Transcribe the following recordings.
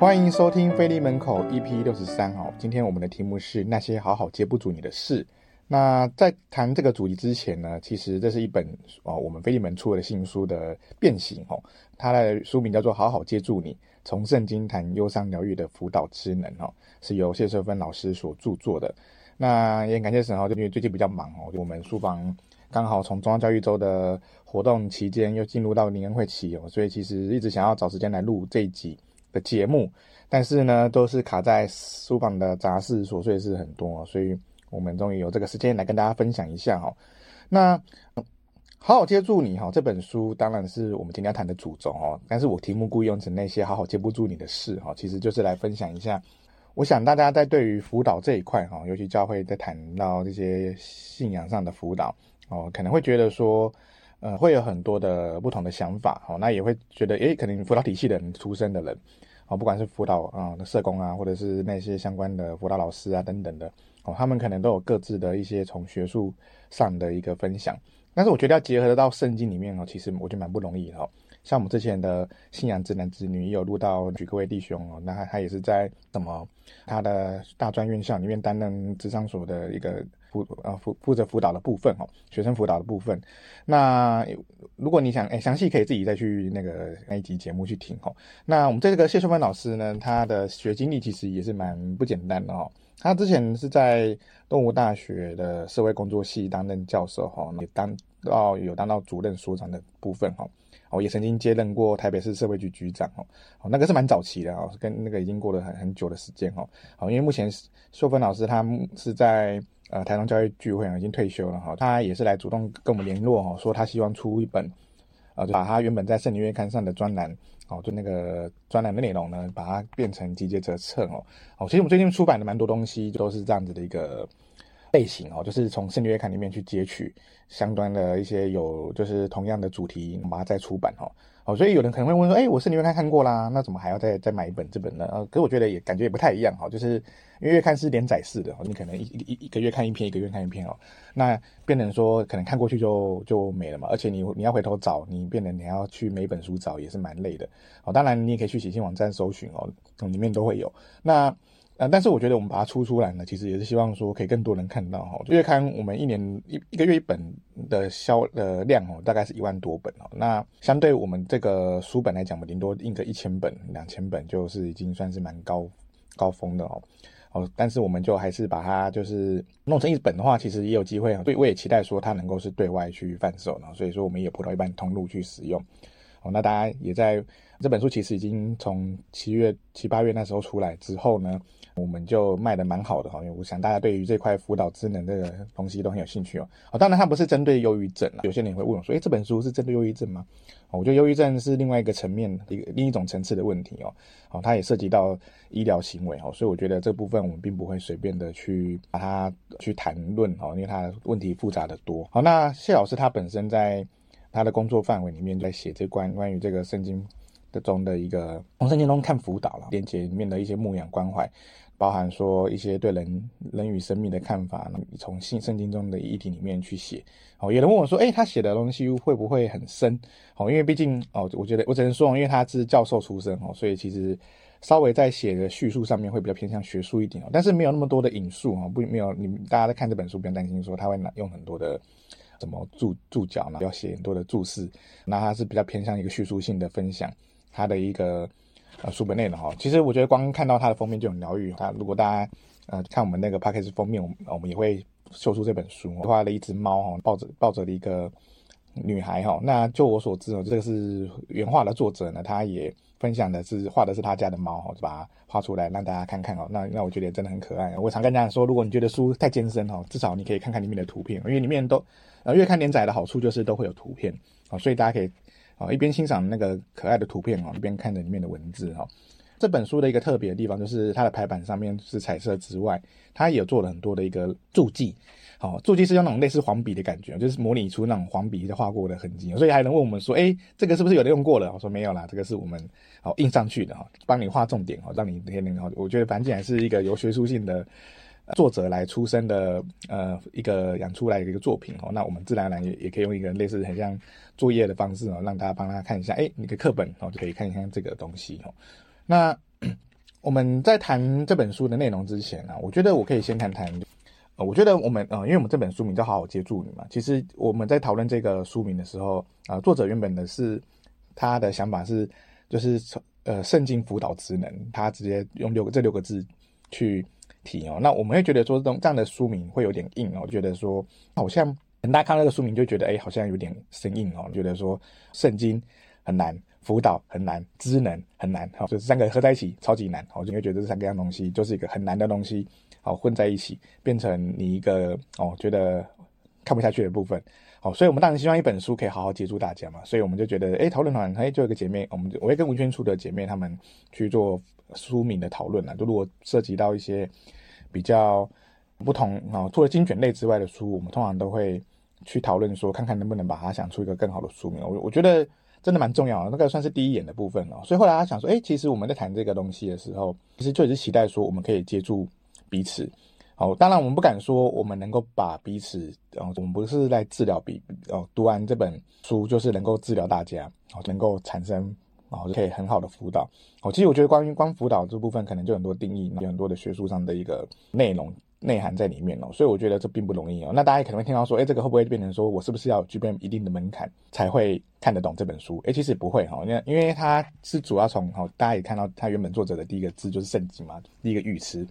欢迎收听菲利门口 EP 六十三哦。今天我们的题目是那些好好接不住你的事。那在谈这个主题之前呢，其实这是一本哦，我们菲利门出的新书的变形哦。它的书名叫做《好好接住你：从圣经谈忧伤疗愈的辅导之能》哦，是由谢淑芬老师所著作的。那也感谢神哦，就因为最近比较忙哦，我们书房刚好从中央教育周的活动期间又进入到灵恩会期哦，所以其实一直想要找时间来录这一集的节目，但是呢，都是卡在书房的杂事琐碎事很多，所以我们终于有这个时间来跟大家分享一下哈。那好好接住你哈，这本书当然是我们今天要谈的主轴哦，但是我题目故意用成那些好好接不住你的事哈，其实就是来分享一下。我想大家在对于辅导这一块哈，尤其教会在谈到这些信仰上的辅导哦，可能会觉得说。呃，会有很多的不同的想法，哦，那也会觉得，诶，可能辅导体系的人出身的人，哦，不管是辅导啊、社工啊，或者是那些相关的辅导老师啊等等的，哦，他们可能都有各自的一些从学术上的一个分享，但是我觉得要结合到圣经里面哦，其实我觉得蛮不容易的哦。像我们之前的信仰之男之女也有录到举各位弟兄哦，那他他也是在什么他的大专院校里面担任咨商所的一个辅啊，负负责辅导的部分哦，学生辅导的部分。那如果你想诶详细可以自己再去那个那一集节目去听哦。那我们这个谢秀芬老师呢，他的学经历其实也是蛮不简单的哦。他之前是在东吴大学的社会工作系担任教授哈，也当到有当到主任所长的部分哈。哦，也曾经接任过台北市社会局局长哦，哦，那个是蛮早期的哦，跟那个已经过了很很久的时间哦。好，因为目前秀芬老师他是在呃台东教育聚会啊，已经退休了哈。他也是来主动跟我们联络哦，说他希望出一本，呃，把他原本在圣灵月刊上的专栏哦，就那个专栏的内容呢，把它变成集结成册哦。哦，其实我们最近出版的蛮多东西都是这样子的一个。类型哦，就是从圣经月刊里面去截取相关的一些有，就是同样的主题，把它再出版哦。哦，所以有人可能会问说，哎，我圣经月刊看过啦，那怎么还要再再买一本这本呢？呃，可我觉得也感觉也不太一样哈，就是因为月刊是连载式的，你可能一一一个月看一篇，一个月看一篇哦。那变成说可能看过去就就没了嘛，而且你你要回头找，你变成你要去每本书找也是蛮累的。哦，当然你也可以去写信网站搜寻哦，里面都会有。那呃，但是我觉得我们把它出出来呢，其实也是希望说可以更多人看到哈。月刊我们一年一一个月一本的销的量哦，大概是一万多本哦。那相对我们这个书本来讲，我顶多印个一千本、两千本，就是已经算是蛮高高峰的哦。哦，但是我们就还是把它就是弄成一本的话，其实也有机会啊。对，我也期待说它能够是对外去贩售呢。所以说我们也有葡萄一般通路去使用。哦，那大家也在这本书其实已经从七月七八月那时候出来之后呢。我们就卖的蛮好的哈，因为我想大家对于这块辅导职能这个东西都很有兴趣哦。哦，当然它不是针对忧郁症啦，有些人会问我说，诶，这本书是针对忧郁症吗？哦，我觉得忧郁症是另外一个层面，一个另一种层次的问题哦。哦，它也涉及到医疗行为哦，所以我觉得这部分我们并不会随便的去把它去谈论哦，因为它问题复杂得多。好，那谢老师他本身在他的工作范围里面在写这关关于这个圣经的中的一个从圣经中看辅导了，连接里面的一些牧养关怀。包含说一些对人人与生命的看法，从新圣经中的议题里面去写。哦，有人问我说，诶，他写的东西会不会很深？哦，因为毕竟哦，我觉得我只能说，因为他是教授出身哦，所以其实稍微在写的叙述上面会比较偏向学术一点哦，但是没有那么多的引述哦，不没有你大家在看这本书不用担心说他会用很多的什么注注脚呢，要写很多的注释，那他是比较偏向一个叙述性的分享，他的一个。呃，书本内容哈，其实我觉得光看到它的封面就很疗愈。它如果大家呃看我们那个 Podcast 封面，我们我们也会秀出这本书，画了一只猫哈，抱着抱着的一个女孩哈。那就我所知哦，这个是原画的作者呢，他也分享的是画的是他家的猫哈，就把它画出来让大家看看哦。那那我觉得真的很可爱。我常跟大家说，如果你觉得书太艰深哈，至少你可以看看里面的图片，因为里面都呃越看连载的好处就是都会有图片啊，所以大家可以。啊，一边欣赏那个可爱的图片哦，一边看着里面的文字哈。这本书的一个特别的地方，就是它的排版上面是彩色之外，它也有做了很多的一个注记。好，注记是用那种类似黄笔的感觉，就是模拟出那种黄笔的画过的痕迹，所以还能问我们说，哎，这个是不是有人用过了？我说没有啦，这个是我们好印上去的哈，帮你画重点哈，让你天天好。我觉得反正还是一个有学术性的。作者来出身的，呃，一个养出来的一个作品哦，那我们自然而然也也可以用一个类似很像作业的方式哦，让大家帮他看一下，哎，你的课本哦就可以看一看这个东西哦。那 我们在谈这本书的内容之前呢、啊，我觉得我可以先谈谈。呃，我觉得我们呃，因为我们这本书名叫《好好接住你》嘛，其实我们在讨论这个书名的时候啊、作者原本的是他的想法是，就是呃，圣经辅导职能，他直接用六个这六个字去哦。那我们会觉得说，这种这样的书名会有点硬哦，觉得说好像很大看到这个书名就觉得，哎，好像有点生硬哦，觉得说圣经很难。辅导很难，知能很难，好，就是三个合在一起超级难，我就会觉得这三个样东西就是一个很难的东西，好，混在一起变成你一个哦觉得看不下去的部分，好，所以我们当然希望一本书可以好好接触大家嘛，所以我们就觉得，诶，讨论团，诶，就有个姐妹，我们我会跟文宣处的姐妹她们去做书名的讨论了，就如果涉及到一些比较不同啊，除了精选类之外的书，我们通常都会去讨论说，看看能不能把它想出一个更好的书名，我我觉得。真的蛮重要的，那个算是第一眼的部分哦。所以后来他想说，哎，其实我们在谈这个东西的时候，其实就一直期待说我们可以接住彼此。哦，当然我们不敢说我们能够把彼此，哦，我们不是在治疗彼，哦，读完这本书就是能够治疗大家，哦，能够产生，哦，可以很好的辅导。哦，其实我觉得关于光辅导这部分，可能就很多定义，有很多的学术上的一个内容。内涵在里面哦，所以我觉得这并不容易哦。那大家可能会听到说，哎，这个会不会变成说我是不是要具备一定的门槛才会看得懂这本书？哎，其实不会哈，因为因为它是主要从哈，大家也看到它原本作者的第一个字就是圣经嘛，第一个语词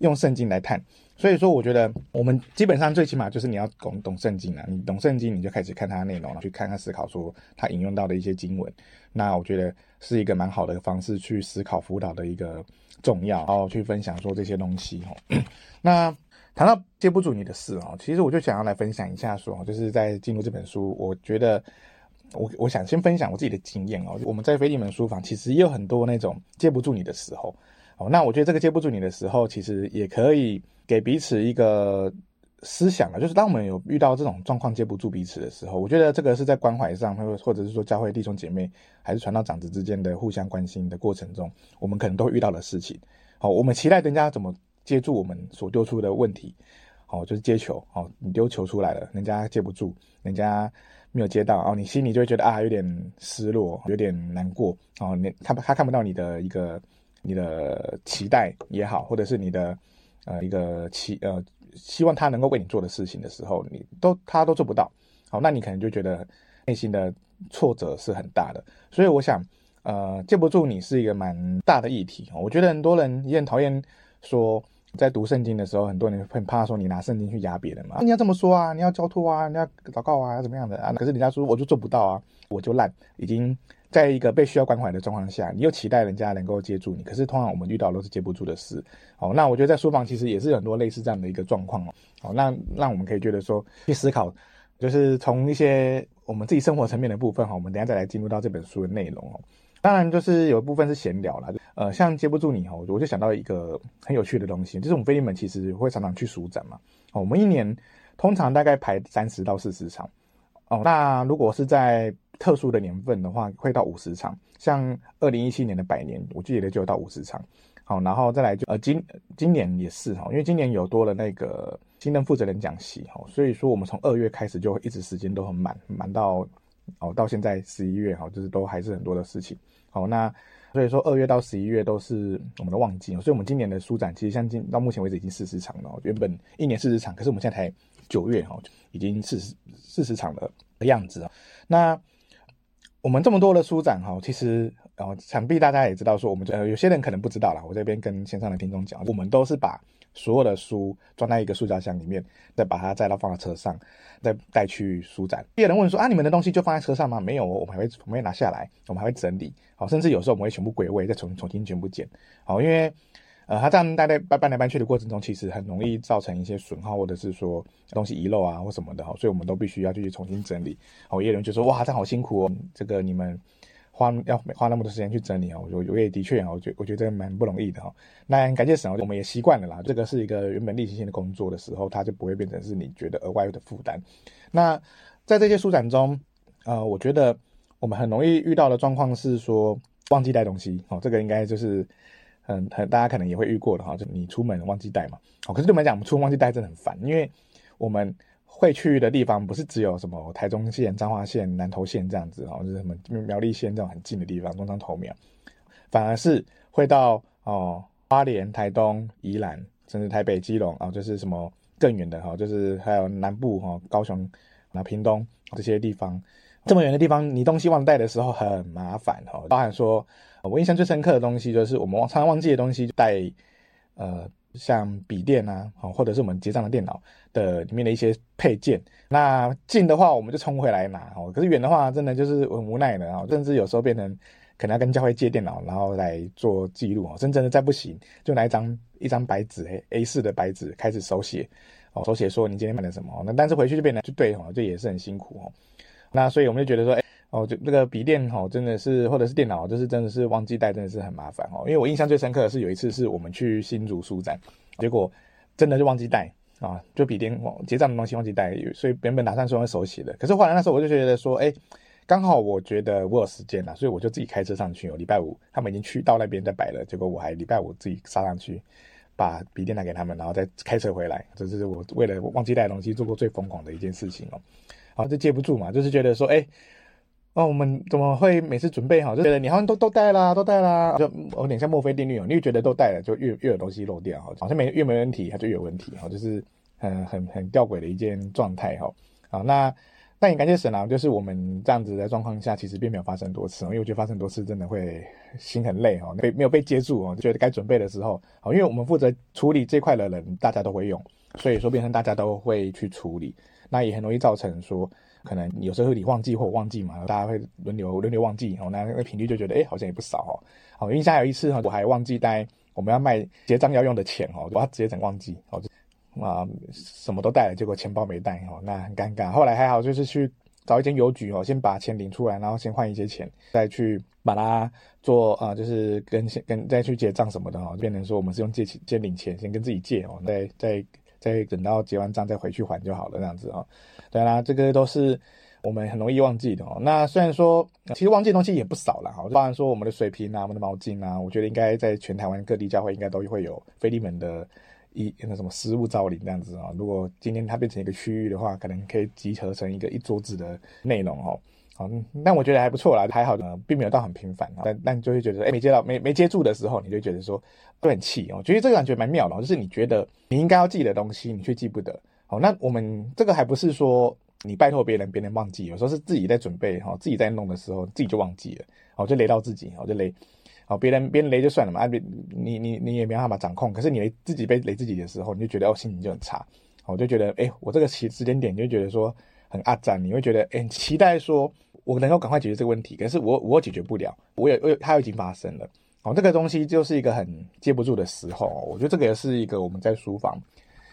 用圣经来看，所以说我觉得我们基本上最起码就是你要懂懂圣经啊，你懂圣经你就开始看它的内容，去看看思考说它引用到的一些经文，那我觉得是一个蛮好的方式去思考辅导的一个重要，然后去分享说这些东西哈。那谈到接不住你的事哦，其实我就想要来分享一下说，就是在进入这本书，我觉得我我想先分享我自己的经验哦。我们在菲利门书房其实也有很多那种接不住你的时候哦。那我觉得这个接不住你的时候，其实也可以给彼此一个思想啊，就是当我们有遇到这种状况接不住彼此的时候，我觉得这个是在关怀上，或或者是说教会弟兄姐妹还是传道长子之间的互相关心的过程中，我们可能都会遇到的事情。好，我们期待人家怎么。接住我们所丢出的问题，哦，就是接球，哦，你丢球出来了，人家接不住，人家没有接到，哦，你心里就会觉得啊，有点失落，有点难过，哦，你他他看不到你的一个你的期待也好，或者是你的呃一个期呃希望他能够为你做的事情的时候，你都他都做不到，好，那你可能就觉得内心的挫折是很大的，所以我想，呃，接不住你是一个蛮大的议题，我觉得很多人也很讨厌说。在读圣经的时候，很多人会怕说你拿圣经去压别人嘛？你要这么说啊，你要交托啊，你要祷告啊，怎么样的啊？可是人家说我就做不到啊，我就烂。已经在一个被需要关怀的状况下，你又期待人家能够接住你，可是通常我们遇到都是接不住的事。哦，那我觉得在书房其实也是很多类似这样的一个状况哦。好，那让我们可以觉得说去思考，就是从一些我们自己生活层面的部分哈，我们等下再来进入到这本书的内容哦。当然，就是有一部分是闲聊啦。呃，像接不住你哈，我就想到一个很有趣的东西，就是我们腓利门其实会常常去书展嘛。哦，我们一年通常大概排三十到四十场。哦，那如果是在特殊的年份的话，会到五十场。像二零一七年的百年，我记得就有到五十场。好，然后再来就呃今今年也是哈，因为今年有多了那个新任负责人讲席哈，所以说我们从二月开始就一直时间都很满，满到哦到现在十一月哈，就是都还是很多的事情。好，那所以说二月到十一月都是我们的旺季，所以我们今年的书展其实像今到目前为止已经四十场了。原本一年四十场，可是我们现在才九月哈，已经四十四十场的样子啊。那我们这么多的书展哈，其实呃，想必大家也知道，说我们呃有些人可能不知道啦，我这边跟线上的听众讲，我们都是把。所有的书装在一个塑胶箱里面，再把它再到放到车上，再带去书展。别人问说啊，你们的东西就放在车上吗？没有，我们还会我们会拿下来，我们还会整理，好，甚至有时候我们会全部归位，再重重新全部剪，好，因为呃，它这样大概搬搬来搬去的过程中，其实很容易造成一些损耗，或者是说东西遗漏啊或什么的，哈，所以我们都必须要去重新整理。好，有人就说哇，这样好辛苦哦，这个你们。花要花那么多时间去整理啊，我我也的确啊，我觉我觉得蛮不容易的哈。那感谢神，我们也习惯了啦。这个是一个原本例行性的工作的时候，它就不会变成是你觉得额外的负担。那在这些书展中，呃，我觉得我们很容易遇到的状况是说忘记带东西哦，这个应该就是很很大家可能也会遇过的哈，就你出门忘记带嘛。哦，可是对我们来讲，我们出门忘记带真的很烦，因为我们。会去的地方不是只有什么台中县、彰化县、南投县这样子，哦，就是什么苗栗县这种很近的地方，中彰投苗，反而是会到哦花莲、台东、宜兰，甚至台北、基隆啊，就是什么更远的哈，就是还有南部哈，高雄、那屏东这些地方，这么远的地方，你东西忘带的时候很麻烦哦。包含说，我印象最深刻的东西就是我们常常忘记的东西，带呃。像笔电啊，或者是我们结账的电脑的里面的一些配件。那近的话，我们就冲回来拿哦。可是远的话，真的就是很无奈的啊。甚至有时候变成可能要跟教会借电脑，然后来做记录哦。真正的再不行，就拿一张一张白纸，A4 的白纸开始手写哦，手写说你今天买了什么。那但是回去就变成就对哦，这也是很辛苦哦。那所以我们就觉得说，哎。哦，就这个笔电哦，真的是或者是电脑，就是真的是忘记带，真的是很麻烦哦。因为我印象最深刻的是有一次是我们去新竹书展，结果真的就忘记带啊，就笔电结账的东西忘记带，所以原本打算说用手写的，可是后来那时候我就觉得说，哎，刚好我觉得我有时间了，所以我就自己开车上去。哦，礼拜五他们已经去到那边在摆了，结果我还礼拜五自己杀上去，把笔电拿给他们，然后再开车回来。这是我为了忘记带东西做过最疯狂的一件事情哦。好，这接不住嘛，就是觉得说，哎。哦，我们怎么会每次准备好就觉得你好像都都带啦，都带啦，就有点像墨菲定律哦。你越觉得都带了，就越越有东西漏掉，好像没越没问题，它就越有问题，哈，就是很很很吊诡的一件状态，哈。好，那那也感谢神啊，就是我们这样子的状况下，其实并没有发生多次，因为我觉得发生多次真的会心很累，哈，被没有被接住哦，就觉得该准备的时候，好，因为我们负责处理这块的人，大家都会用，所以说变成大家都会去处理，那也很容易造成说。可能有时候你忘记或忘记嘛，大家会轮流轮流忘记哦，那那个频率就觉得哎、好像也不少哦。好，印象有一次哈，我还忘记带我们要卖结账要用的钱哦，我要直接整忘记哦，啊什么都带了，结果钱包没带哦，那很尴尬。后来还好，就是去找一间邮局哦，先把钱领出来，然后先换一些钱，再去把它做啊，就是跟跟再去结账什么的哦，变成说我们是用借钱先领钱，先跟自己借哦，再再。再等到结完账再回去还就好了，这样子啊、哦。对啦，这个都是我们很容易忘记的哦。那虽然说，其实忘记的东西也不少啦。哈。当然说我们的水瓶啊，我们的毛巾啊，我觉得应该在全台湾各地教会应该都会有腓利门的一那什么失物招领这样子啊、哦。如果今天它变成一个区域的话，可能可以集合成一个一桌子的内容哦。好，那我觉得还不错啦，还好呢，并没有到很频繁。但但就会觉得，哎，没接到，没没接住的时候，你就觉得说，都很气哦。觉得这个感觉蛮妙的，就是你觉得你应该要记的东西，你却记不得。好，那我们这个还不是说你拜托别人，别人忘记，有时候是自己在准备哈，自己在弄的时候，自己就忘记了，好，就雷到自己，好，就雷，好，别人别人雷就算了嘛，啊，别你你你也没办法掌控，可是你雷自己被雷自己的时候，你就觉得哦，心情就很差，我就觉得，哎，我这个时时间点就觉得说很阿杂，你会觉得，哎，期待说。我能够赶快解决这个问题，可是我我解决不了，我也我它已经发生了，哦，这个东西就是一个很接不住的时候，我觉得这个也是一个我们在书房，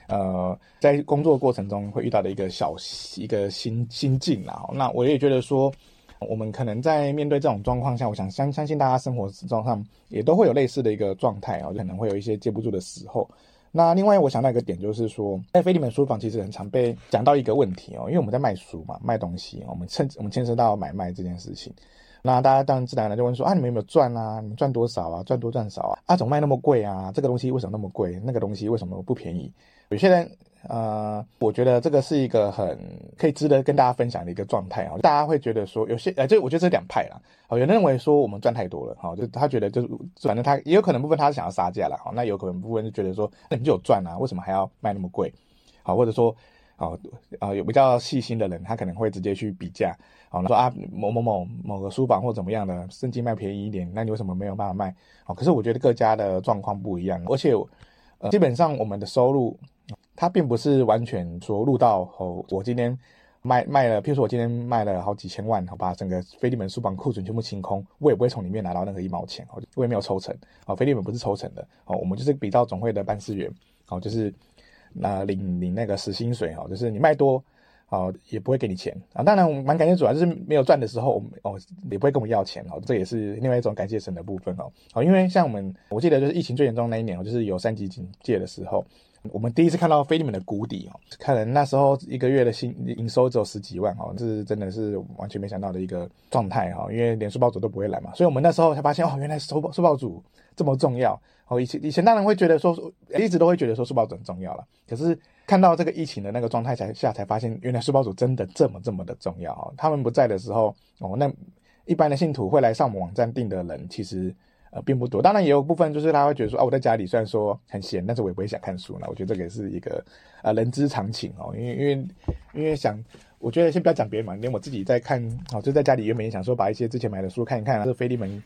呃，在工作过程中会遇到的一个小一个心心境啦。那我也觉得说，我们可能在面对这种状况下，我想相相信大家生活状况也都会有类似的一个状态啊，可能会有一些接不住的时候。那另外，我想到一个点，就是说，在腓利门书房其实很常被讲到一个问题哦，因为我们在卖书嘛，卖东西，我们趁我们牵涉到买卖这件事情，那大家当然自然而然就问说啊，你们有没有赚啊？你们赚多少啊？赚多赚少啊？啊，总卖那么贵啊？这个东西为什么那么贵？那个东西为什么不便宜？有些人。呃，我觉得这个是一个很可以值得跟大家分享的一个状态啊。大家会觉得说，有些呃，这我觉得这两派啦。好，有人认为说我们赚太多了，好，就他觉得就是反正他也有可能部分他是想要杀价了，好，那有可能部分就觉得说，那你就有赚啊，为什么还要卖那么贵？好，或者说，好啊，有比较细心的人，他可能会直接去比价，好，说啊某某某某个书房或怎么样的，甚至卖便宜一点，那你为什么没有办法卖？好，可是我觉得各家的状况不一样，而且呃，基本上我们的收入。它并不是完全说录到哦，我今天卖卖了，譬如说我今天卖了好几千万，好把整个腓利门书房库存全部清空，我也不会从里面拿到任何一毛钱哦，我也没有抽成，哦，腓利门不是抽成的，哦，我们就是比照总会的办事员，哦，就是那领领那个死薪水，哦，就是你卖多，哦，也不会给你钱啊，当然我们蛮感谢主啊，就是没有赚的时候，我们哦也不会跟我们要钱，哦，这也是另外一种感谢神的部分，哦，哦，因为像我们我记得就是疫情最严重那一年，哦，就是有三级警戒的时候。我们第一次看到腓利门的谷底哦，看来那时候一个月的薪营收只有十几万哦，这是真的是完全没想到的一个状态哈，因为连书报组都不会来嘛，所以我们那时候才发现哦，原来书报书报组这么重要哦。以前以前当然会觉得说，一直都会觉得说书报组很重要了，可是看到这个疫情的那个状态才下才发现，原来书报组真的这么这么的重要哦。他们不在的时候哦，那一般的信徒会来上我们网站订的人其实呃并不多。当然也有部分就是他会觉得说啊，我在家里虽然说很闲，但是我也不会想看书呢。我觉得这个也是一个呃人之常情哦，因为因为因为想，我觉得先不要讲别人嘛，连我自己在看，哦，就在家里原本也想说把一些之前买的书看一看啊，是菲利门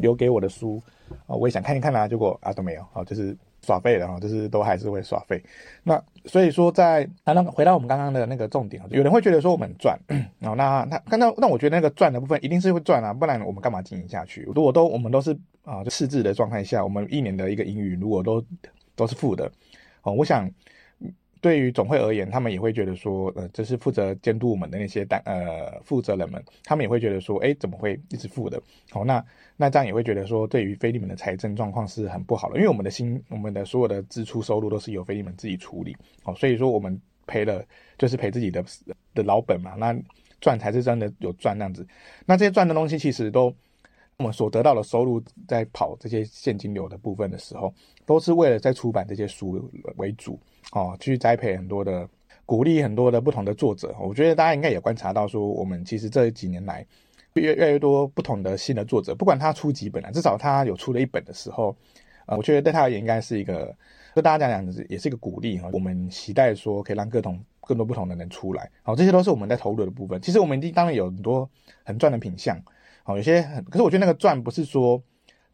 留给我的书啊，我也想看一看啊，结果啊都没有，好就是。耍废了哈，就是都还是会耍废。那所以说在，在啊，那回到我们刚刚的那个重点，有人会觉得说我们赚，哦，那那那那我觉得那个赚的部分一定是会赚啊，不然我们干嘛经营下去？如果都我们都是啊，就赤字的状态下，我们一年的一个盈余如果都都是负的，哦，我想。对于总会而言，他们也会觉得说，呃，这是负责监督我们的那些单呃负责人们，他们也会觉得说，哎，怎么会一直负的？好，那那这样也会觉得说，对于腓利门的财政状况是很不好的，因为我们的薪，我们的所有的支出收入都是由腓利门自己处理，好，所以说我们赔了就是赔自己的的老本嘛，那赚才是真的有赚那样子，那这些赚的东西其实都。我们所得到的收入，在跑这些现金流的部分的时候，都是为了在出版这些书为主，哦，去栽培很多的，鼓励很多的不同的作者。我觉得大家应该也观察到，说我们其实这几年来，越越来越多不同的新的作者，不管他出几本啊，至少他有出了一本的时候，呃，我觉得对他而言应该是一个，对大家讲讲也是一个鼓励哈。我们期待说可以让各种更多不同的人出来，好，这些都是我们在投入的部分。其实我们当然有很多很赚的品项。好，有些很，可是我觉得那个赚不是说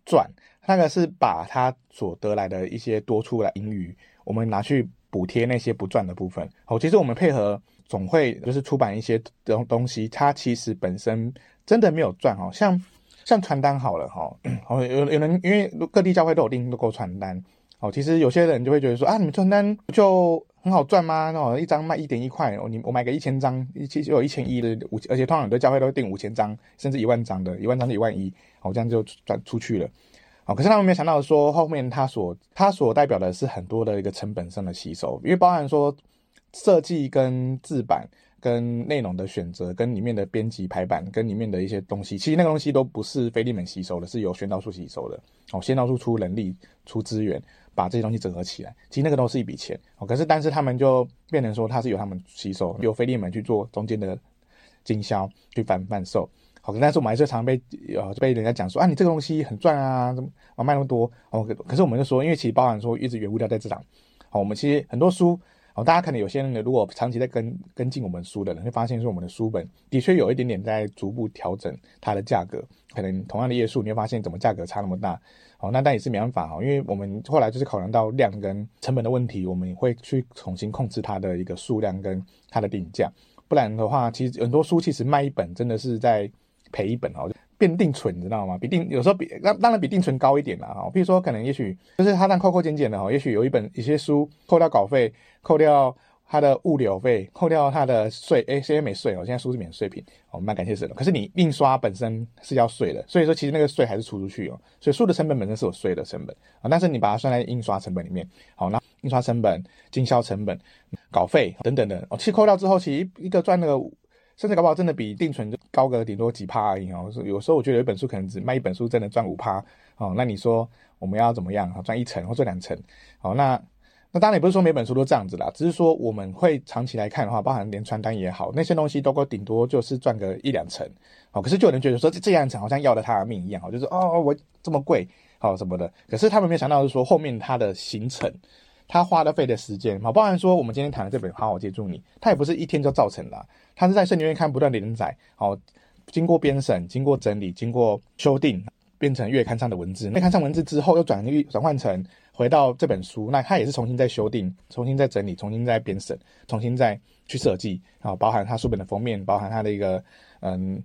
赚，那个是把他所得来的一些多出来盈余，我们拿去补贴那些不赚的部分。好，其实我们配合总会，就是出版一些东东西，它其实本身真的没有赚。哦像像传单好了哈，哦有有人因为各地教会都有订过传单，哦，其实有些人就会觉得说啊，你们传单就。很好赚吗？那一张卖一点一块，哦你我买个一千张，其实有一千一的五，而且通常很多教会都会订五千张，甚至一万张的，一万张是一万一，好，这样就转出去了。好，可是他们没有想到说，后面他所他所代表的是很多的一个成本上的吸收，因为包含说设计跟制版。跟内容的选择，跟里面的编辑排版，跟里面的一些东西，其实那个东西都不是腓利门吸收的，是由宣道书吸收的。哦，宣道书出人力、出资源，把这些东西整合起来，其实那个都是一笔钱。哦，可是但是他们就变成说，它是由他们吸收，由菲利门去做中间的经销，去贩贩售。好，但是我们还是常被呃被人家讲说啊，你这个东西很赚啊，怎么啊卖那么多？哦，可是我们就说，因为其实包含说一直原物料在这档。好，我们其实很多书。哦，大家可能有些人呢，如果长期在跟跟进我们书的人，会发现说我们的书本的确有一点点在逐步调整它的价格。可能同样的页数，你会发现怎么价格差那么大？哦，那但也是没办法哈，因为我们后来就是考量到量跟成本的问题，我们会去重新控制它的一个数量跟它的定价。不然的话，其实很多书其实卖一本真的是在赔一本哦。变定存，你知道吗？比定有时候比当当然比定存高一点啦哈。比如说，可能也许就是它那扣扣减减的哈，也许有一本一些书扣掉稿费，扣掉他的物流费，扣掉他的税，哎，现在没税哦，现在书是免税品，我们蛮感谢神的。可是你印刷本身是要税的，所以说其实那个税还是出出去哦。所以书的成本本身是有税的成本啊，但是你把它算在印刷成本里面，好，那印刷成本、经销成本、稿费等等的哦，其实扣掉之后，其实一个赚那个。甚至搞不好真的比定存就高个顶多几趴而已哦。有时候我觉得有一本书可能只卖一本书，真的赚五趴哦。那你说我们要怎么样？赚一成或赚两成？好，那那当然也不是说每本书都这样子啦，只是说我们会长期来看的话，包含连传单也好，那些东西都够顶多就是赚个一两成。好，可是就有人觉得说这这样成好像要了他的命一样，哦，就是哦我这么贵，好什么的。可是他们没有想到是说后面他的行程。他花的费的时间，好，包含说我们今天谈的这本《好好接住你》，它也不是一天就造成的，它是在圣经月刊不断连载，好，经过编审、经过整理、经过修订，变成月刊上的文字。那刊上文字之后，又转转换成回到这本书，那它也是重新再修订、重新再整理、重新再编审、重新再去设计，啊，包含它书本的封面，包含它的一个嗯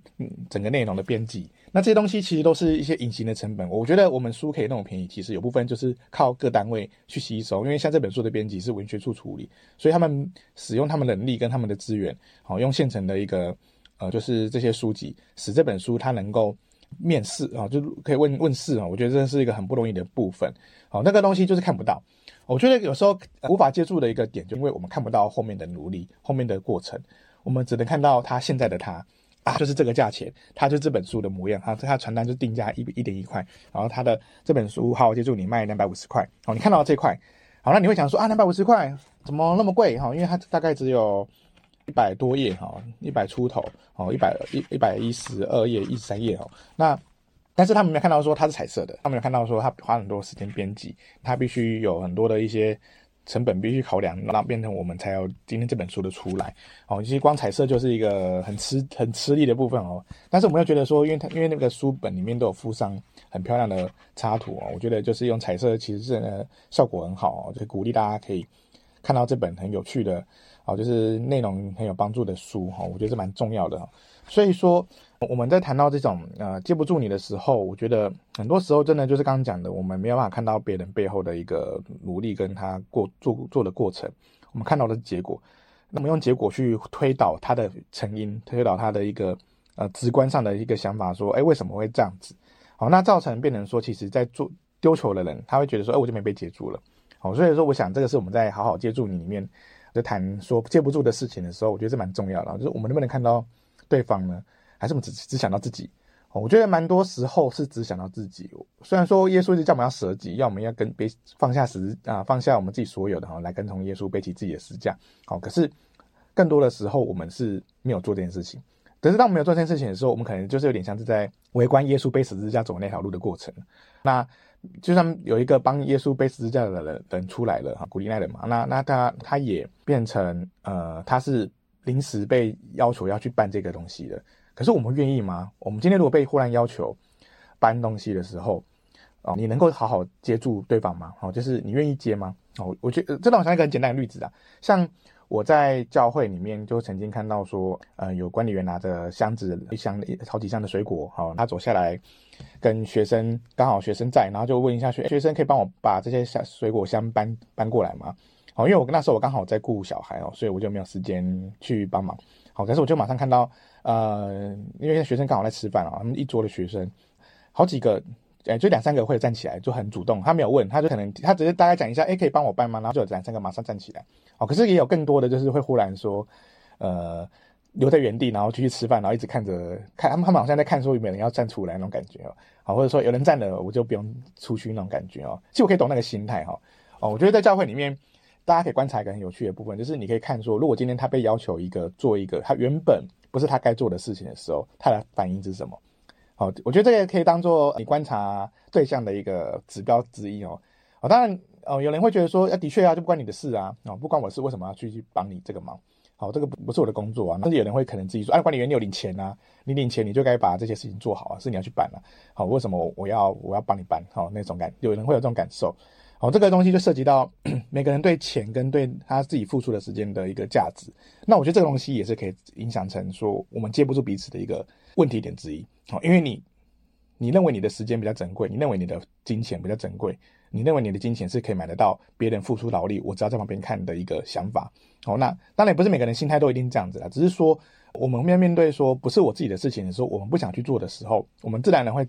整个内容的编辑。那这些东西其实都是一些隐形的成本。我觉得我们书可以那么便宜，其实有部分就是靠各单位去吸收。因为像这本书的编辑是文学处处理，所以他们使用他们能力跟他们的资源，好，用现成的一个呃，就是这些书籍，使这本书它能够面试啊，就可以问问事啊。我觉得这是一个很不容易的部分。好，那个东西就是看不到。我觉得有时候无法接触的一个点，就因为我们看不到后面的努力，后面的过程，我们只能看到他现在的他。啊，就是这个价钱，他就这本书的模样，它它传单就定价一一点一块，然后他的这本书，好，我接住你卖两百五十块，好，你看到这块，好，那你会想说啊，两百五十块怎么那么贵？哈，因为它大概只有一百多页，哈，一百出头，哦，一百一一百一十二页、一十三页，哦，那但是他们没有看到说它是彩色的，他们没有看到说他花很多时间编辑，他必须有很多的一些。成本必须考量，然后变成我们才有今天这本书的出来哦。其实光彩色就是一个很吃很吃力的部分哦。但是我们又觉得说，因为它因为那个书本里面都有附上很漂亮的插图哦，我觉得就是用彩色其实是效果很好哦，就鼓励大家可以看到这本很有趣的哦，就是内容很有帮助的书哈。我觉得这蛮重要的。所以说。我们在谈到这种呃接不住你的时候，我觉得很多时候真的就是刚刚讲的，我们没有办法看到别人背后的一个努力跟他过做做的过程，我们看到的结果，那么用结果去推导他的成因，推导他的一个呃直观上的一个想法，说，哎，为什么会这样子？好，那造成变成说，其实在做丢球的人，他会觉得说，哎，我就没被接住了。好，所以说，我想这个是我们在好好接住你里面在谈说接不住的事情的时候，我觉得这蛮重要的，就是我们能不能看到对方呢？还是我们只只想到自己？哦我觉得蛮多时候是只想到自己。虽然说耶稣一直叫我们要舍己，要我们要跟背放下十啊，放下我们自己所有的哈，来跟从耶稣背起自己的十字架。好，可是更多的时候我们是没有做这件事情。可是当我们没有做这件事情的时候，我们可能就是有点像是在围观耶稣背十字架走那条路的过程。那就算有一个帮耶稣背十字架的人人出来了哈，古利奈人嘛，那那他他也变成呃，他是临时被要求要去办这个东西的。可是我们愿意吗？我们今天如果被忽然要求搬东西的时候，哦，你能够好好接住对方吗？哦，就是你愿意接吗？哦，我觉得这让我想一个很简单的例子啊，像我在教会里面就曾经看到说，呃，有管理员拿着箱子一箱好几箱的水果，好，他走下来跟学生刚好学生在，然后就问一下学学生可以帮我把这些箱水果箱搬搬过来吗？哦，因为我那时候我刚好在顾小孩哦，所以我就没有时间去帮忙。好，可是我就马上看到。呃，因为学生刚好在吃饭啊，他们一桌的学生，好几个，哎，就两三个会站起来，就很主动。他没有问，他就可能他只是大概讲一下，哎，可以帮我办吗？然后就有两三个马上站起来。哦，可是也有更多的就是会忽然说，呃，留在原地，然后继续吃饭，然后一直看着看他们，他们好像在看说有没有人要站出来那种感觉哦，好，或者说有人站了，我就不用出去那种感觉哦。其实我可以懂那个心态哈。哦，我觉得在教会里面，大家可以观察一个很有趣的部分，就是你可以看说，如果今天他被要求一个做一个他原本。不是他该做的事情的时候，他的反应是什么？好，我觉得这个可以当做你观察对象的一个指标之一哦。哦，当然，哦，有人会觉得说，啊，的确啊，就不关你的事啊，哦，不关我事，为什么要去去帮你这个忙？好，这个不是我的工作啊。但是有人会可能自己说，啊，管理员你有领钱啊，你领钱你就该把这些事情做好啊，是你要去办啊。好，为什么我要我要帮你办？好，那种感，有人会有这种感受。好，这个东西就涉及到 每个人对钱跟对他自己付出的时间的一个价值。那我觉得这个东西也是可以影响成说我们接不住彼此的一个问题点之一。好，因为你你认为你的时间比较珍贵，你认为你的金钱比较珍贵，你认为你的金钱是可以买得到别人付出劳力，我只要在旁边看的一个想法。好，那当然不是每个人心态都一定这样子啦，只是说我们面面对说不是我自己的事情的时候，我们不想去做的时候，我们自然而然会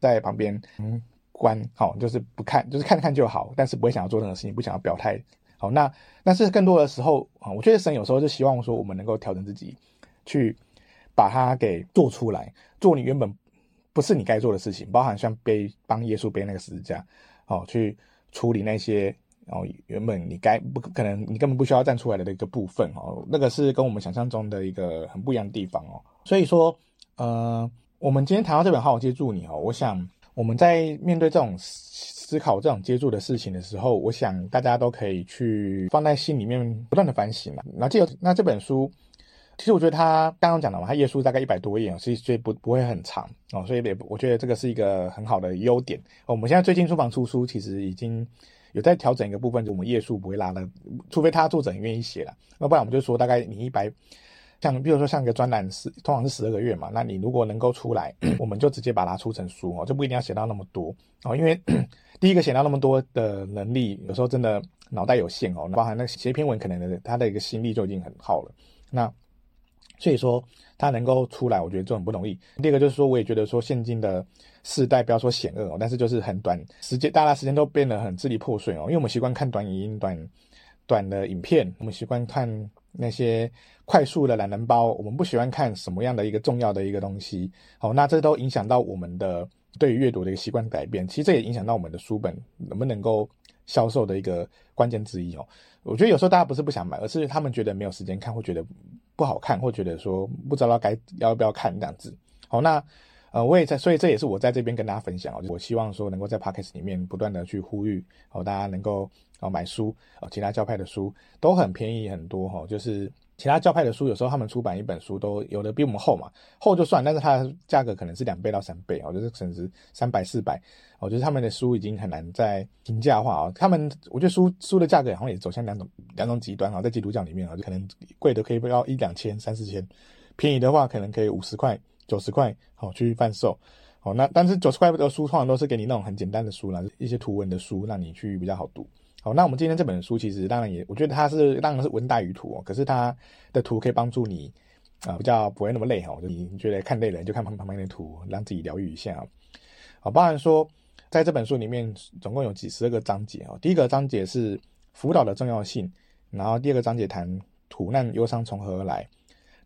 在旁边嗯。关好，就是不看，就是看看就好，但是不会想要做任何事情，不想要表态。好，那但是更多的时候啊，我觉得神有时候就希望说，我们能够调整自己，去把它给做出来，做你原本不是你该做的事情，包含像背帮耶稣背那个十字架，哦，去处理那些哦原本你该不可能，你根本不需要站出来的一个部分哦，那个是跟我们想象中的一个很不一样的地方哦。所以说，呃，我们今天谈到这本《好好接住你》哦，我想。我们在面对这种思考、这种接住的事情的时候，我想大家都可以去放在心里面，不断的反省嘛。那这那这本书，其实我觉得他刚刚讲的嘛，他页数大概一百多页，所以所以不不会很长哦，所以也我觉得这个是一个很好的优点。我们现在最近书房出书，其实已经有在调整一个部分，就我们页数不会拉的，除非他作者很愿意写了，那不然我们就说大概你一百。像比如说像一个专栏是通常是十二个月嘛，那你如果能够出来，我们就直接把它出成书哦，就不一定要写到那么多哦，因为 第一个写到那么多的能力，有时候真的脑袋有限哦，包含那写一篇文可能的他的一个心力就已经很耗了，那所以说他能够出来，我觉得就很不容易。第二个就是说，我也觉得说现今的世代不要说险恶哦，但是就是很短时间，大家时间都变得很支离破碎哦，因为我们习惯看短影音、短短的影片，我们习惯看。那些快速的懒人包，我们不喜欢看什么样的一个重要的一个东西，好，那这都影响到我们的对于阅读的一个习惯改变。其实这也影响到我们的书本能不能够销售的一个关键之一哦。我觉得有时候大家不是不想买，而是他们觉得没有时间看，会觉得不好看，或觉得说不知道该要不要看这样子。好，那呃，我也在，所以这也是我在这边跟大家分享哦，我希望说能够在 Podcast 里面不断的去呼吁哦，大家能够哦买书哦，其他教派的书都很便宜很多哈，就是其他教派的书有时候他们出版一本书都有的比我们厚嘛，厚就算，但是它价格可能是两倍到三倍哦，就是甚至三百四百，我觉得他们的书已经很难再平价化哦，他们我觉得书书的价格好像也走向两种两种极端啊，在基督教里面啊，就可能贵的可以不要一两千三四千，便宜的话可能可以五十块。九十块，好去贩售，好那但是九十块的书通常都是给你那种很简单的书啦，一些图文的书，让你去比较好读。好，那我们今天这本书其实当然也，我觉得它是当然是文大于图哦，可是它的图可以帮助你啊，比较不会那么累哈。就你觉得看累了，就看旁旁边的图，让自己疗愈一下。好，包含说在这本书里面总共有几十二个章节哦。第一个章节是辅导的重要性，然后第二个章节谈苦难忧伤从何而来。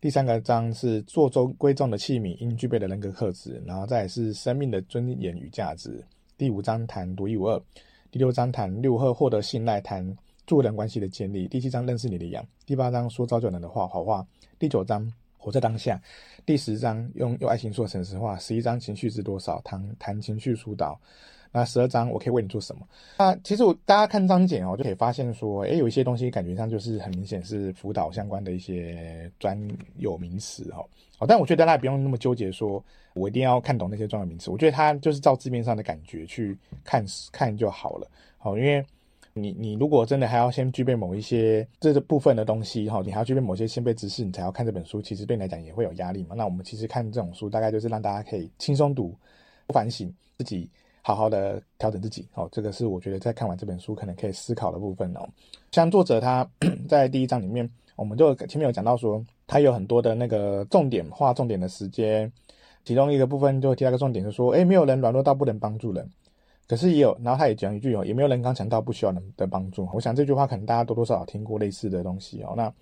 第三个章是做中贵重的器皿应具备的人格特质，然后再是生命的尊严与价值。第五章谈独一无二，第六章谈六合获得信赖，谈助人关系的建立。第七章认识你的羊，第八章说造就人的话好话，第九章活在当下，第十章用用爱心说诚实话，十一章情绪是多少，谈谈情绪疏导。那十二章我可以为你做什么？那其实我大家看章节哦，就可以发现说，诶，有一些东西感觉上就是很明显是辅导相关的一些专有名词哦。哦，但我觉得大家不用那么纠结，说我一定要看懂那些专有名词。我觉得它就是照字面上的感觉去看看就好了。好，因为你你如果真的还要先具备某一些这个部分的东西哈，你还要具备某些先备知识，你才要看这本书，其实对你来讲也会有压力嘛。那我们其实看这种书，大概就是让大家可以轻松读，不反省自己。好好的调整自己，哦，这个是我觉得在看完这本书可能可以思考的部分哦。像作者他 在第一章里面，我们就前面有讲到说，他有很多的那个重点画重点的时间，其中一个部分就提到一个重点，就是说，诶，没有人软弱到不能帮助人，可是也有，然后他也讲一句哦，也没有人刚强到不需要人的帮助。我想这句话可能大家多多少少听过类似的东西哦。那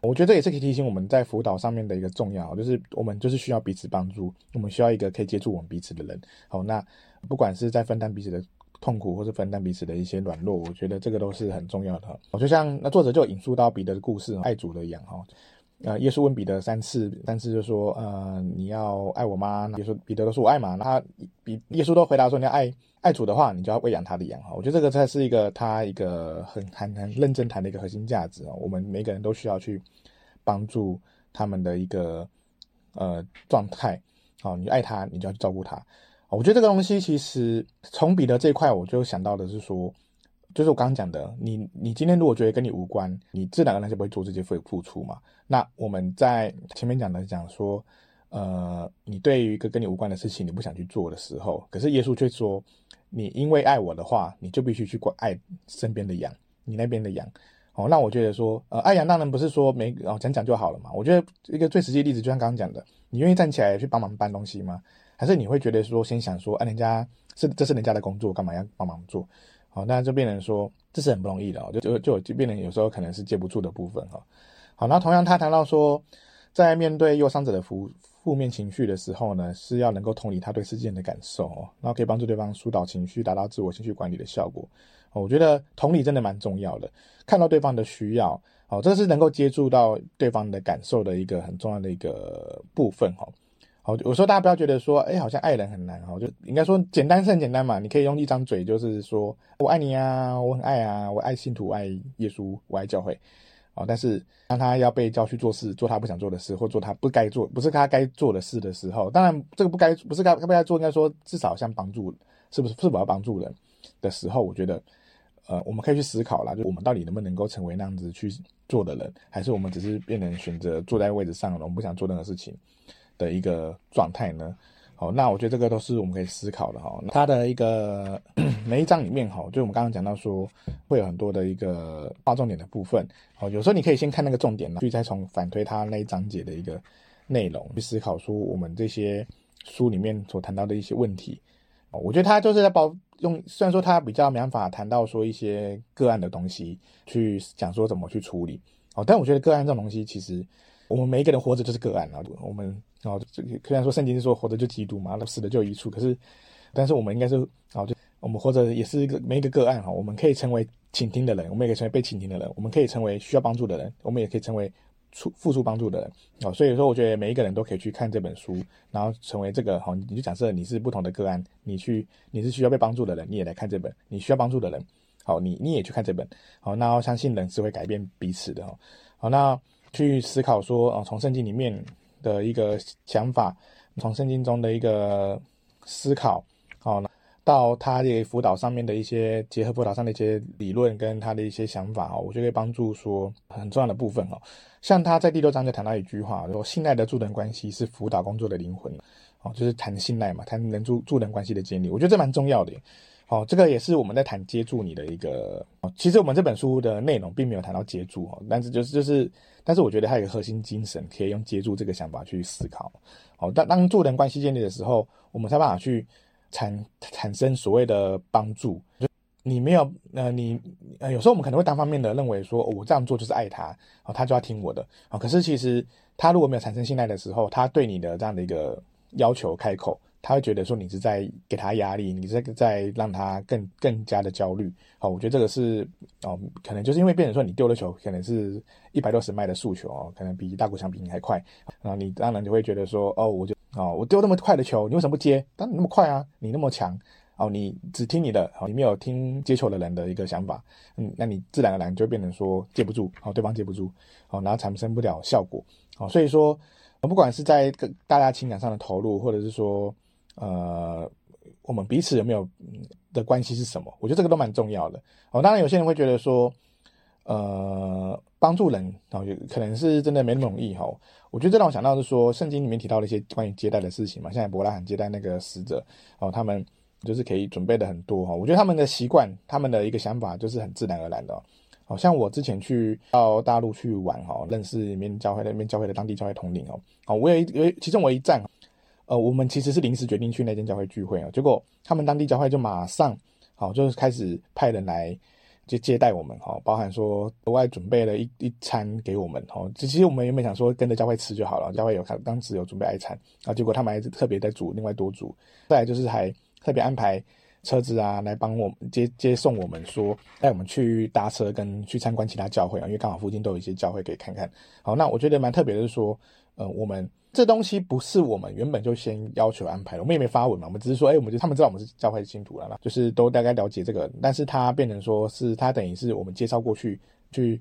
我觉得也是可以提醒我们在辅导上面的一个重要，就是我们就是需要彼此帮助，我们需要一个可以接触我们彼此的人。好，那。不管是在分担彼此的痛苦，或是分担彼此的一些软弱，我觉得这个都是很重要的。我就像那作者就引述到彼得的故事，爱主的羊哈，呃，耶稣问彼得三次，三次就说，呃，你要爱我吗？耶稣彼得都说我爱嘛，那他比耶稣都回答说，你要爱爱主的话，你就要喂养他的羊哈。我觉得这个才是一个他一个 很很很认真谈的一个核心价值啊。我们每个人都需要去帮助他们的一个呃状态，好，你爱他，你就要去照顾他。我觉得这个东西其实从彼得这一块，我就想到的是说，就是我刚刚讲的，你你今天如果觉得跟你无关，你自然而然就不会做这些付付出嘛。那我们在前面讲的讲说，呃，你对于一个跟你无关的事情，你不想去做的时候，可是耶稣却说，你因为爱我的话，你就必须去关爱身边的羊，你那边的羊。哦，那我觉得说，呃，爱羊当然不是说没哦讲讲就好了嘛。我觉得一个最实际的例子，就像刚刚讲的，你愿意站起来去帮忙搬东西吗？还是你会觉得说，先想说，啊，人家是这是人家的工作，干嘛要帮忙做？好，那就变成说，这是很不容易的，就就就就变成有时候可能是接不住的部分哈。好，那同样他谈到说，在面对忧伤者的负负面情绪的时候呢，是要能够同理他对事件的感受哦，然后可以帮助对方疏导情绪，达到自我情绪管理的效果。我觉得同理真的蛮重要的，看到对方的需要，哦，这是能够接触到对方的感受的一个很重要的一个部分哈。好，我说大家不要觉得说，哎，好像爱人很难哈，就应该说简单是很简单嘛。你可以用一张嘴，就是说我爱你啊，我很爱啊，我爱信徒，爱耶稣，我爱教会。哦，但是当他要被叫去做事，做他不想做的事，或做他不该做，不是他该做的事的时候，当然这个不该不是该不该做，应该说至少像帮助，是不是是否要帮助人的时候，我觉得，呃，我们可以去思考啦，就我们到底能不能够成为那样子去做的人，还是我们只是变成选择坐在位置上了，我们不想做任何事情。的一个状态呢，好，那我觉得这个都是我们可以思考的哈。它的一个 每一章里面哈，就我们刚刚讲到说，会有很多的一个划重点的部分。好，有时候你可以先看那个重点，去再从反推它那一章节的一个内容去思考，出我们这些书里面所谈到的一些问题。我觉得他就是在包用，虽然说他比较没办法谈到说一些个案的东西，去讲说怎么去处理。哦，但我觉得个案这种东西其实。我们每一个人活着就是个案啊，我们哦，这个虽然说圣经是说活着就基督嘛，那死了就一处，可是，但是我们应该是哦，就我们活着也是一个每一个个案哈，我们可以成为倾听的人，我们也可以成为被倾听的人，我们可以成为需要帮助的人，我们也可以成为出付出帮助的人哦。所以说，我觉得每一个人都可以去看这本书，然后成为这个好，你就假设你是不同的个案，你去你是需要被帮助的人，你也来看这本；你需要帮助的人，好，你你也去看这本。好，那我相信人是会改变彼此的哦。好，那去思考说哦，从圣经里面的一个想法，从圣经中的一个思考，哦。到他的辅导上面的一些结合辅导上的一些理论跟他的一些想法哦，我觉得可以帮助说很重要的部分哦。像他在第六章就谈到一句话，说信赖的助人关系是辅导工作的灵魂哦，就是谈信赖嘛，谈人助助人关系的建立，我觉得这蛮重要的。哦，这个也是我们在谈接住你的一个哦。其实我们这本书的内容并没有谈到接住哦，但是就是就是，但是我觉得它有一个核心精神，可以用接住这个想法去思考。哦，当当助人关系建立的时候，我们才办法去。产产生所谓的帮助，你没有呃，你呃，有时候我们可能会单方面的认为说，我这样做就是爱他，哦，他就要听我的啊，哦。可是其实他如果没有产生信赖的时候，他对你的这样的一个要求开口，他会觉得说你是在给他压力，你是在让他更更加的焦虑。哦，我觉得这个是哦，可能就是因为变成说你丢的球可能是一百六十迈的速球哦，可能比大谷翔平还快，然后你当然就会觉得说，哦，我就。哦，我丢那么快的球，你为什么不接？当你那么快啊，你那么强，哦，你只听你的，哦，你没有听接球的人的一个想法，嗯，那你自然而然就变成说接不住，哦，对方接不住，哦，然后产生不了效果，哦，所以说，不管是在大家情感上的投入，或者是说，呃，我们彼此有没有的关系是什么？我觉得这个都蛮重要的，哦，当然有些人会觉得说。呃，帮助人啊，有、哦、可能是真的没那么容易哈、哦。我觉得这让我想到是说，圣经里面提到了一些关于接待的事情嘛，像伯拉罕接待那个使者哦，他们就是可以准备的很多哈、哦。我觉得他们的习惯，他们的一个想法就是很自然而然的。好、哦、像我之前去到大陆去玩哈、认识里面教会那边教会的当地教会统领哦。哦，我有一有其中我一站，呃，我们其实是临时决定去那间教会聚会啊、哦，结果他们当地教会就马上好、哦，就是开始派人来。就接待我们哈，包含说额外准备了一一餐给我们哈。其实我们原本想说跟着教会吃就好了，教会有看当时有准备爱餐啊，结果他们还是特别在煮，另外多煮。再来就是还特别安排车子啊来帮我们接接送我们，说带我们去搭车跟去参观其他教会啊，因为刚好附近都有一些教会可以看看。好，那我觉得蛮特别的是说，呃，我们。这东西不是我们原本就先要求安排的，我们也没发文嘛，我们只是说，哎，我们就他们知道我们是教会信徒了嘛，就是都大概了解这个，但是他变成说是他等于是我们介绍过去，去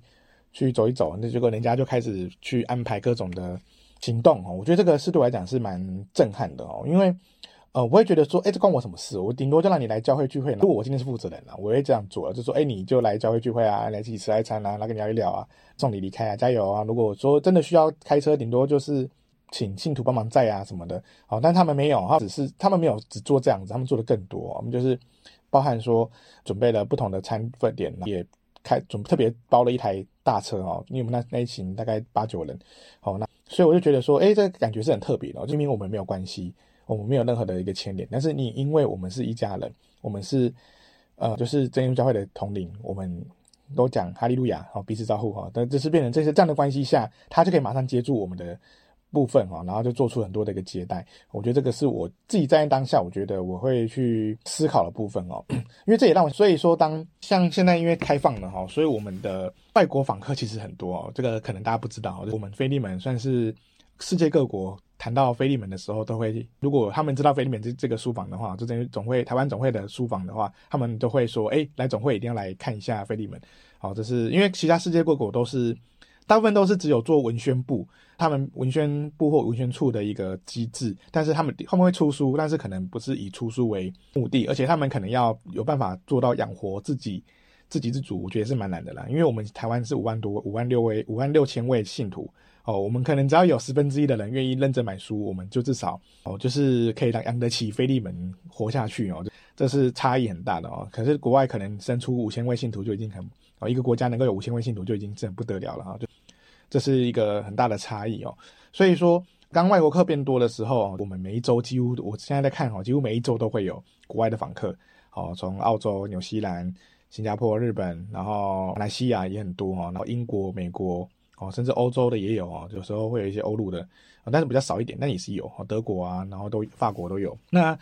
去走一走，那结果人家就开始去安排各种的行动哦，我觉得这个是对我来讲是蛮震撼的哦，因为呃，我会觉得说，哎，这关我什么事？我顶多就让你来教会聚会，如果我今天是负责人了，我会这样做，就说，哎，你就来教会聚会啊，来一起吃爱餐啊，来跟你聊一聊啊，送你离开啊，加油啊！如果说真的需要开车，顶多就是。请信徒帮忙载啊什么的，好，但他们没有，他只是他们没有只做这样子，他们做的更多。我们就是包含说准备了不同的餐饭点，也开准特别包了一台大车哦，因为我们那那一群大概八九人，好，那所以我就觉得说，哎，这个感觉是很特别的，明明我们没有关系，我们没有任何的一个牵连，但是你因为我们是一家人，我们是呃就是真耶教会的统领，我们都讲哈利路亚，好，彼此招呼哈，但这是变成这些这样的关系下，他就可以马上接住我们的。部分哈，然后就做出很多的一个接待，我觉得这个是我自己在当下，我觉得我会去思考的部分哦，因为这也让我，所以说当像现在因为开放了哈，所以我们的外国访客其实很多哦，这个可能大家不知道，我们菲利门算是世界各国谈到菲利门的时候都会，如果他们知道菲利门这这个书房的话，就等于总会台湾总会的书房的话，他们都会说，哎，来总会一定要来看一下菲利门，好，这是因为其他世界各国都是。大部分都是只有做文宣部，他们文宣部或文宣处的一个机制，但是他们后面会出书，但是可能不是以出书为目的，而且他们可能要有办法做到养活自己，自给自足，我觉得是蛮难的啦。因为我们台湾是五万多、五万六位、五万六千位信徒哦，我们可能只要有十分之一的人愿意认真买书，我们就至少哦，就是可以让养得起菲利门活下去哦，这是差异很大的哦。可是国外可能生出五千位信徒就已经很哦，一个国家能够有五千位信徒就已经是很不得了了哈，就。这是一个很大的差异哦，所以说，当外国客变多的时候，我们每一周几乎，我现在在看哈，几乎每一周都会有国外的访客，哦，从澳洲、纽西兰、新加坡、日本，然后马来西亚也很多哦，然后英国、美国，哦，甚至欧洲的也有哦，有时候会有一些欧陆的，但是比较少一点，但也是有哦，德国啊，然后都法国都有。那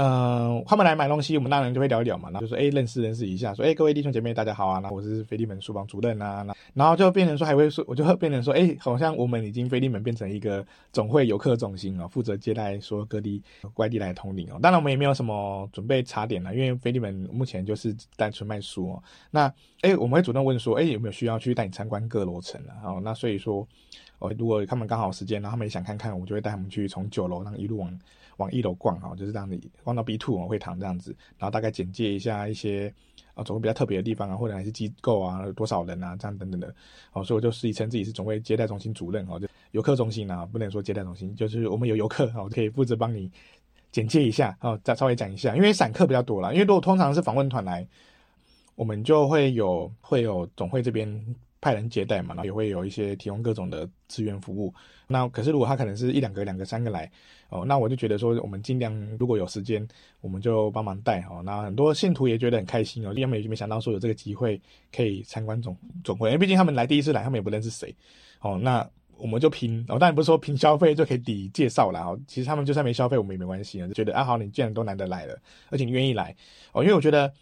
嗯，他们来买东西，我们当然就会聊一聊嘛，然后就说，哎，认识认识一下，说，哎，各位弟兄姐妹，大家好啊，那我是菲利门书房主任啊，那然后就变成说，还会说，我就会变成说，哎，好像我们已经菲利门变成一个总会游客中心啊，负责接待说各地外地来的同龄哦。当然，我们也没有什么准备茶点了，因为菲利门目前就是单纯卖书哦。那，哎，我们会主动问说，哎，有没有需要去带你参观各楼层啊？哦，那所以说。哦，如果他们刚好有时间，然后他们也想看看，我就会带他们去从九楼，然后一路往往一楼逛哈，就是这样子，逛到 B two 会堂这样子，然后大概简介一下一些啊总会比较特别的地方啊，或者还是机构啊，多少人啊，这样等等的。哦，所以我就自称自己是总会接待中心主任哦，就游客中心啊，不能说接待中心，就是我们有游客哦，可以负责帮你简介一下哦，再稍微讲一下，因为散客比较多啦，因为如果通常是访问团来，我们就会有会有总会这边。派人接待嘛，然后也会有一些提供各种的资源服务。那可是如果他可能是一两个、两个、三个来哦，那我就觉得说，我们尽量如果有时间，我们就帮忙带哦。那很多信徒也觉得很开心哦，因为他们也没想到说有这个机会可以参观总总会，因为毕竟他们来第一次来，他们也不认识谁哦。那我们就拼哦，当然不是说凭消费就可以抵介绍了哦。其实他们就算没消费，我们也没关系啊，就觉得啊好，你既然都难得来了，而且你愿意来哦，因为我觉得。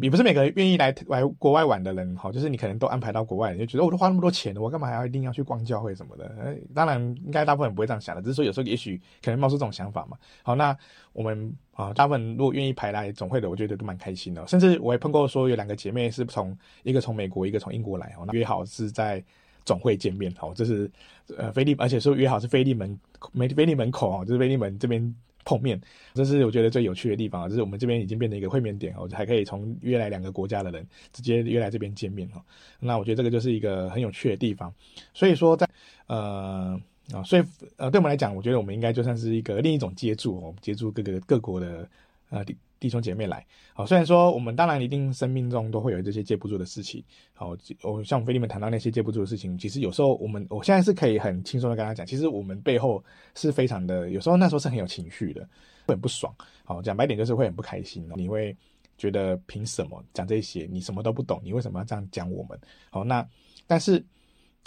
也不是每个愿意来来国外玩的人，哈，就是你可能都安排到国外，就觉得我都花那么多钱了，我干嘛还要一定要去逛教会什么的？当然应该大部分不会这样想的，只是说有时候也许可能冒出这种想法嘛。好，那我们啊，大部分如果愿意排来总会的，我觉得都蛮开心的。甚至我也碰过说有两个姐妹是从一个从美国，一个从英国来，哦，那约好是在总会见面，哦，这是呃菲利，而且说约好是菲利门没菲利门口哦，就是菲利门这边。碰面，这是我觉得最有趣的地方啊！就是我们这边已经变成一个会面点我，还可以从约来两个国家的人直接约来这边见面哦。那我觉得这个就是一个很有趣的地方。所以说在，呃啊，所以呃，对我们来讲，我觉得我们应该就算是一个另一种接触哦，接触各个各国的呃。弟兄姐妹来，好，虽然说我们当然一定生命中都会有这些接不住的事情，好，我像我们腓利们谈到那些接不住的事情，其实有时候我们我现在是可以很轻松的跟他讲，其实我们背后是非常的，有时候那时候是很有情绪的，会很不爽，好，讲白点就是会很不开心，你会觉得凭什么讲这些？你什么都不懂，你为什么要这样讲我们？好，那但是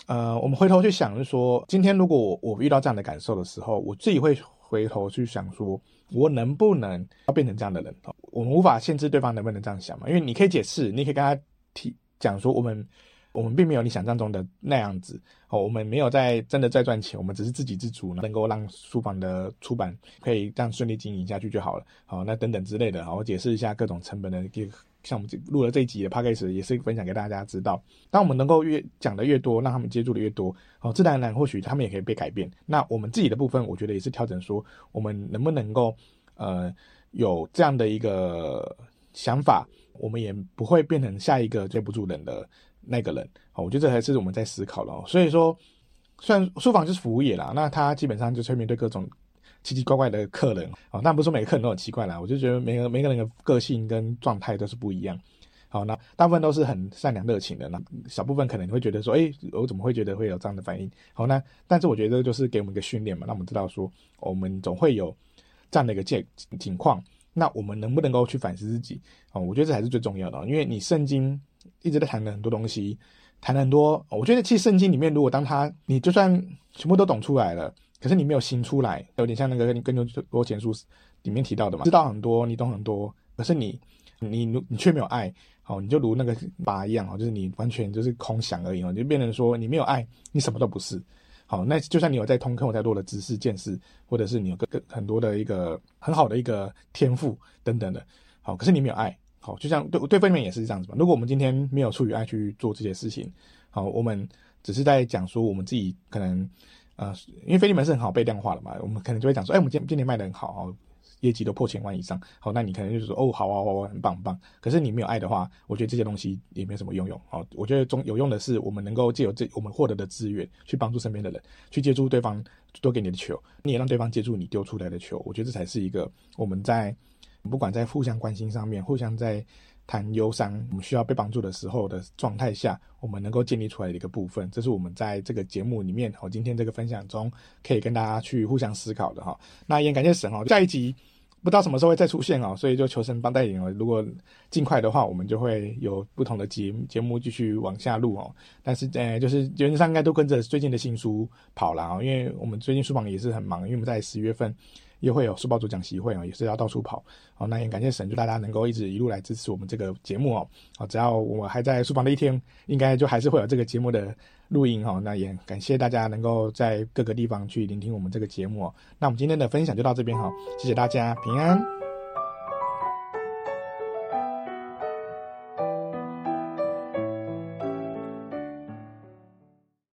呃，我们回头去想，就是说，今天如果我我遇到这样的感受的时候，我自己会回头去想说。我能不能要变成这样的人？我们无法限制对方能不能这样想嘛，因为你可以解释，你可以跟他提讲说，我们我们并没有你想象中的那样子哦，我们没有在真的在赚钱，我们只是自给自足，能够让书房的出版可以这样顺利经营下去就好了。好，那等等之类的，好，我解释一下各种成本的。像我们录了这一集的 podcast 也是分享给大家知道。当我们能够越讲的越多，让他们接触的越多，哦，自然而然或许他们也可以被改变。那我们自己的部分，我觉得也是调整说，我们能不能够呃有这样的一个想法，我们也不会变成下一个接不住人的那个人。哦，我觉得这才是我们在思考了。所以说，虽然书房就是服务业啦，那他基本上就是会面对各种。奇奇怪怪的客人啊，但不是每个客人都很奇怪啦，我就觉得每个每个人的个性跟状态都是不一样。好，那大部分都是很善良热情的，那小部分可能你会觉得说，哎、我怎么会觉得会有这样的反应？好，那但是我觉得就是给我们一个训练嘛，让我们知道说，我们总会有这样的一个境情况，那我们能不能够去反思自己？哦，我觉得这才是最重要的，因为你圣经一直在谈的很多东西，谈很多，我觉得其实圣经里面，如果当他你就算全部都懂出来了。可是你没有行出来，有点像那个跟跟多前书里面提到的嘛，知道很多，你懂很多，可是你你你却没有爱，好，你就如那个靶一样，好，就是你完全就是空想而已，哦，就变成说你没有爱，你什么都不是，好，那就算你有在通课，有再多的知识见识，或者是你有个个很多的一个很好的一个天赋等等的，好，可是你没有爱，好，就像对对方面也是这样子嘛。如果我们今天没有出于爱去做这些事情，好，我们只是在讲说我们自己可能。呃，因为飞利门是很好被量化的嘛，我们可能就会讲说，哎，我们今今年卖的很好哦，业绩都破千万以上，好，那你可能就是说，哦，好啊，好啊，很棒很棒。可是你没有爱的话，我觉得这些东西也没什么用用。好，我觉得中有用的是，我们能够借由这我们获得的资源，去帮助身边的人，去接住对方多给你的球，你也让对方接住你丢出来的球。我觉得这才是一个我们在不管在互相关心上面，互相在。谈忧伤，我们需要被帮助的时候的状态下，我们能够建立出来的一个部分，这是我们在这个节目里面，我今天这个分享中可以跟大家去互相思考的哈。那也感谢神哦，下一集不知道什么时候会再出现哦，所以就求神帮带领哦。如果尽快的话，我们就会有不同的节节目继续往下录哦。但是呃，就是原则上应该都跟着最近的新书跑了啊，因为我们最近书房也是很忙，因为我们在十月份又会有书报主讲习会哦，也是要到处跑。好，那也感谢神，祝大家能够一直一路来支持我们这个节目哦。好，只要我还在书房的一天，应该就还是会有这个节目的录音哈。那也感谢大家能够在各个地方去聆听我们这个节目哦。那我们今天的分享就到这边哈，谢谢大家，平安。